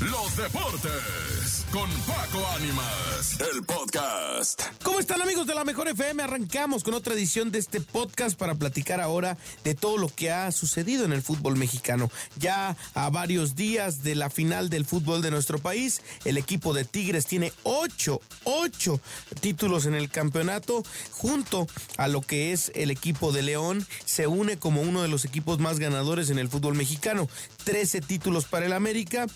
los deportes con Paco Ánimas, el podcast. ¿Cómo están amigos de la Mejor FM? Arrancamos con otra edición de este podcast para platicar ahora de todo lo que ha sucedido en el fútbol mexicano. Ya a varios días de la final del fútbol de nuestro país, el equipo de Tigres tiene ocho, ocho títulos en el campeonato, junto a lo que es el equipo de León, se une como uno de los equipos más ganadores en el fútbol mexicano. Trece títulos para el América,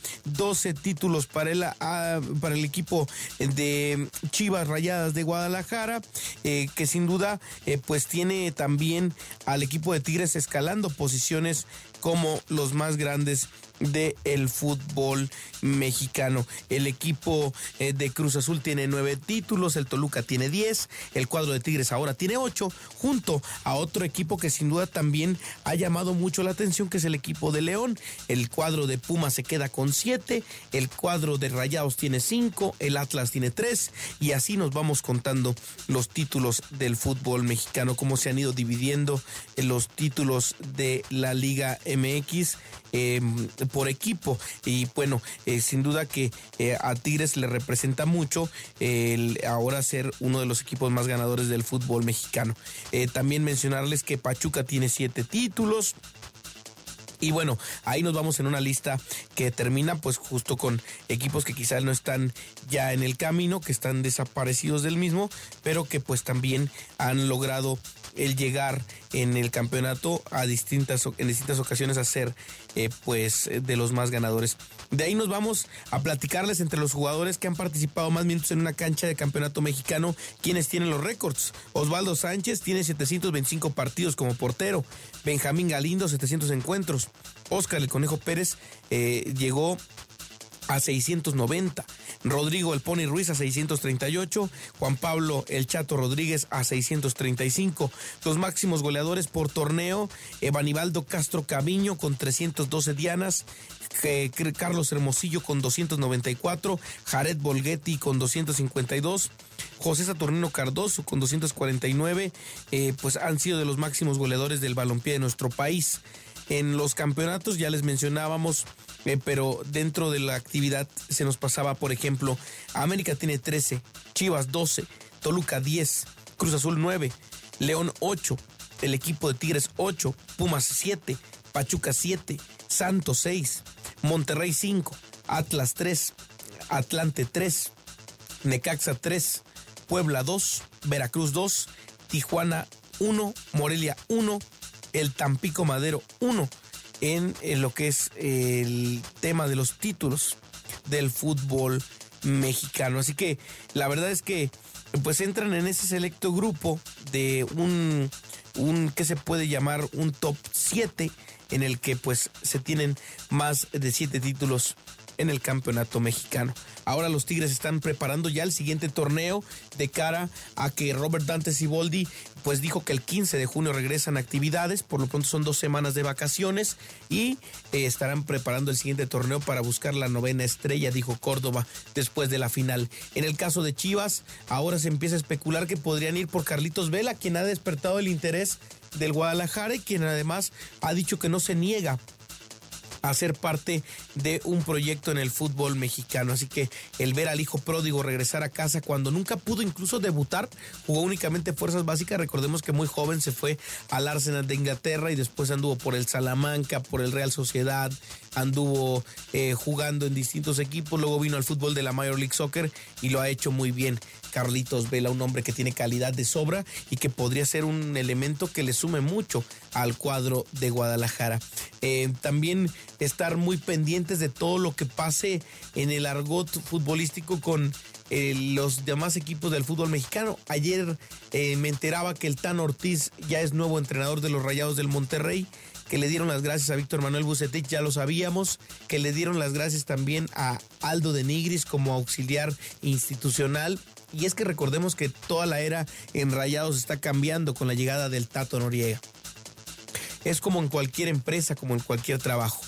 12 títulos para el, ah, para el equipo de Chivas Rayadas de Guadalajara, eh, que sin duda eh, pues tiene también al equipo de Tigres escalando posiciones como los más grandes del el fútbol mexicano. El equipo eh, de Cruz Azul tiene nueve títulos, el Toluca tiene diez, el cuadro de Tigres ahora tiene ocho, junto a otro equipo que sin duda también ha llamado mucho la atención, que es el equipo de León. El cuadro de Puma se queda con siete, el cuadro de Rayados tiene cinco, el Atlas tiene tres, y así nos vamos contando los títulos del fútbol mexicano, cómo se han ido dividiendo los títulos de la Liga MX. Em, por equipo. Y bueno, eh, sin duda que eh, a Tigres le representa mucho el ahora ser uno de los equipos más ganadores del fútbol mexicano. Eh, también mencionarles que Pachuca tiene siete títulos. Y bueno, ahí nos vamos en una lista que termina pues justo con equipos que quizás no están ya en el camino, que están desaparecidos del mismo, pero que pues también han logrado el llegar en el campeonato a distintas, en distintas ocasiones a ser eh, pues de los más ganadores. De ahí nos vamos a platicarles entre los jugadores que han participado más minutos en una cancha de campeonato mexicano, quienes tienen los récords. Osvaldo Sánchez tiene 725 partidos como portero, Benjamín Galindo 700 encuentros, Oscar el Conejo Pérez eh, llegó a 690. Rodrigo El Pony Ruiz a 638, Juan Pablo El Chato Rodríguez a 635. Los máximos goleadores por torneo, Evanibaldo Castro Caviño con 312 dianas, Carlos Hermosillo con 294, Jared Bolghetti con 252. José Saturnino Cardoso con 249, eh, pues han sido de los máximos goleadores del balompié de nuestro país. En los campeonatos ya les mencionábamos eh, pero dentro de la actividad se nos pasaba, por ejemplo, América tiene 13, Chivas 12, Toluca 10, Cruz Azul 9, León 8, el equipo de Tigres 8, Pumas 7, Pachuca 7, Santos 6, Monterrey 5, Atlas 3, Atlante 3, Necaxa 3, Puebla 2, Veracruz 2, Tijuana 1, Morelia 1, el Tampico Madero 1, en, lo que es el tema de los títulos del fútbol mexicano. Así que la verdad es que pues entran en ese selecto grupo de un, un que se puede llamar un top 7 en el que pues se tienen más de 7 títulos en el campeonato mexicano. Ahora los Tigres están preparando ya el siguiente torneo de cara a que Robert Dante Siboldi pues dijo que el 15 de junio regresan actividades, por lo pronto son dos semanas de vacaciones y eh, estarán preparando el siguiente torneo para buscar la novena estrella, dijo Córdoba, después de la final. En el caso de Chivas, ahora se empieza a especular que podrían ir por Carlitos Vela, quien ha despertado el interés del Guadalajara y quien además ha dicho que no se niega a ser parte de un proyecto en el fútbol mexicano. Así que el ver al hijo pródigo regresar a casa cuando nunca pudo incluso debutar, jugó únicamente fuerzas básicas. Recordemos que muy joven se fue al Arsenal de Inglaterra y después anduvo por el Salamanca, por el Real Sociedad, anduvo eh, jugando en distintos equipos, luego vino al fútbol de la Major League Soccer y lo ha hecho muy bien. Carlitos Vela, un hombre que tiene calidad de sobra y que podría ser un elemento que le sume mucho al cuadro de Guadalajara. Eh, también estar muy pendientes de todo lo que pase en el argot futbolístico con eh, los demás equipos del fútbol mexicano. Ayer eh, me enteraba que el Tan Ortiz ya es nuevo entrenador de los Rayados del Monterrey, que le dieron las gracias a Víctor Manuel Bucetich, ya lo sabíamos, que le dieron las gracias también a Aldo de Nigris como auxiliar institucional. Y es que recordemos que toda la era en Rayados está cambiando con la llegada del Tato Noriega. Es como en cualquier empresa, como en cualquier trabajo.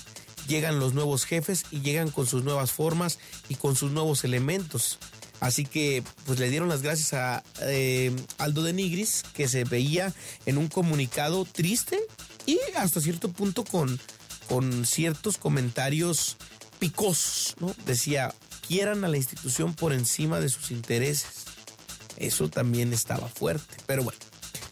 Llegan los nuevos jefes y llegan con sus nuevas formas y con sus nuevos elementos. Así que pues le dieron las gracias a eh, Aldo de Nigris, que se veía en un comunicado triste y hasta cierto punto con, con ciertos comentarios picosos, ¿no? Decía, quieran a la institución por encima de sus intereses. Eso también estaba fuerte, pero bueno,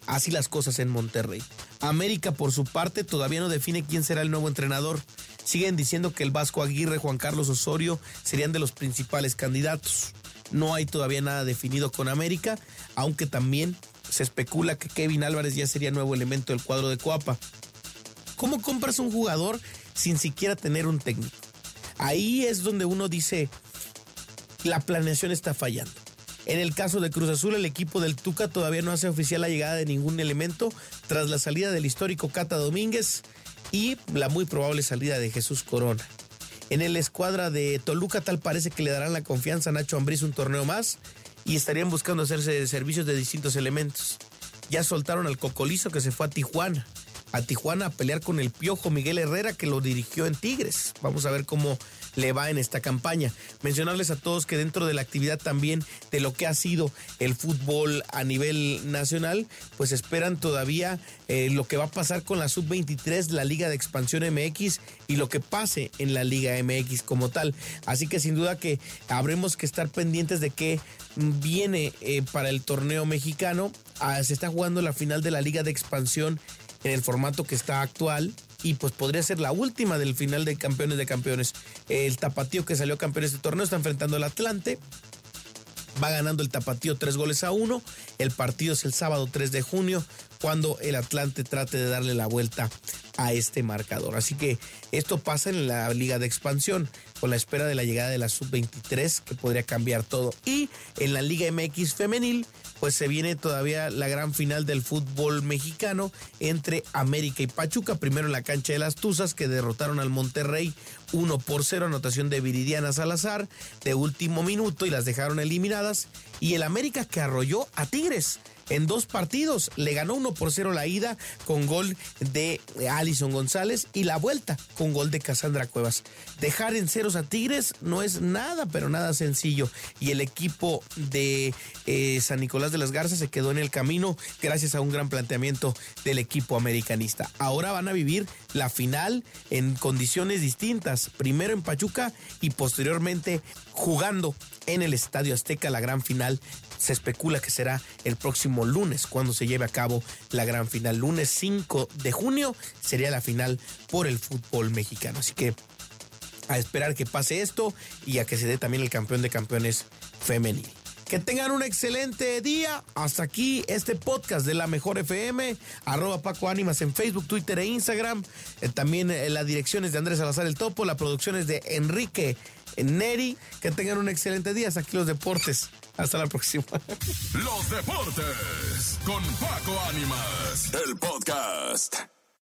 así las cosas en Monterrey. América, por su parte, todavía no define quién será el nuevo entrenador. Siguen diciendo que el Vasco Aguirre, Juan Carlos Osorio serían de los principales candidatos. No hay todavía nada definido con América, aunque también se especula que Kevin Álvarez ya sería nuevo elemento del cuadro de Coapa. ¿Cómo compras un jugador sin siquiera tener un técnico? Ahí es donde uno dice, la planeación está fallando. En el caso de Cruz Azul, el equipo del Tuca todavía no hace oficial la llegada de ningún elemento tras la salida del histórico Cata Domínguez y la muy probable salida de Jesús Corona. En el escuadra de Toluca tal parece que le darán la confianza a Nacho Ambriz un torneo más y estarían buscando hacerse servicios de distintos elementos. Ya soltaron al Cocolizo que se fue a Tijuana. A Tijuana a pelear con el Piojo Miguel Herrera que lo dirigió en Tigres. Vamos a ver cómo le va en esta campaña. Mencionarles a todos que dentro de la actividad también de lo que ha sido el fútbol a nivel nacional, pues esperan todavía eh, lo que va a pasar con la sub-23, la Liga de Expansión MX y lo que pase en la Liga MX como tal. Así que sin duda que habremos que estar pendientes de qué viene eh, para el torneo mexicano. Ah, se está jugando la final de la Liga de Expansión en el formato que está actual y pues podría ser la última del final de campeones de campeones. El tapatío que salió campeón de este torneo está enfrentando al Atlante. Va ganando el tapatío tres goles a uno. El partido es el sábado 3 de junio cuando el Atlante trate de darle la vuelta a este marcador. Así que esto pasa en la liga de expansión con la espera de la llegada de la sub-23 que podría cambiar todo. Y en la liga MX femenil pues se viene todavía la gran final del fútbol mexicano entre América y Pachuca, primero en la cancha de las Tuzas que derrotaron al Monterrey 1 por 0, anotación de Viridiana Salazar de último minuto y las dejaron eliminadas, y el América que arrolló a Tigres en dos partidos. Le ganó 1 por 0 la ida con gol de Alison González y la vuelta con gol de Casandra Cuevas. Dejar en ceros a Tigres no es nada, pero nada sencillo. Y el equipo de eh, San Nicolás de las Garzas se quedó en el camino gracias a un gran planteamiento del equipo americanista. Ahora van a vivir la final en condiciones distintas. Primero en Pachuca y posteriormente jugando en el Estadio Azteca la gran final se especula que será el próximo lunes cuando se lleve a cabo la gran final. Lunes 5 de junio sería la final por el fútbol mexicano. Así que a esperar que pase esto y a que se dé también el campeón de campeones femenil. Que tengan un excelente día. Hasta aquí este podcast de la Mejor FM. Arroba Paco Ánimas en Facebook, Twitter e Instagram. Eh, también eh, las direcciones de Andrés Salazar el Topo. La producción es de Enrique Neri. Que tengan un excelente día. Hasta aquí los deportes. Hasta la próxima. Los deportes con Paco Ánimas, el podcast.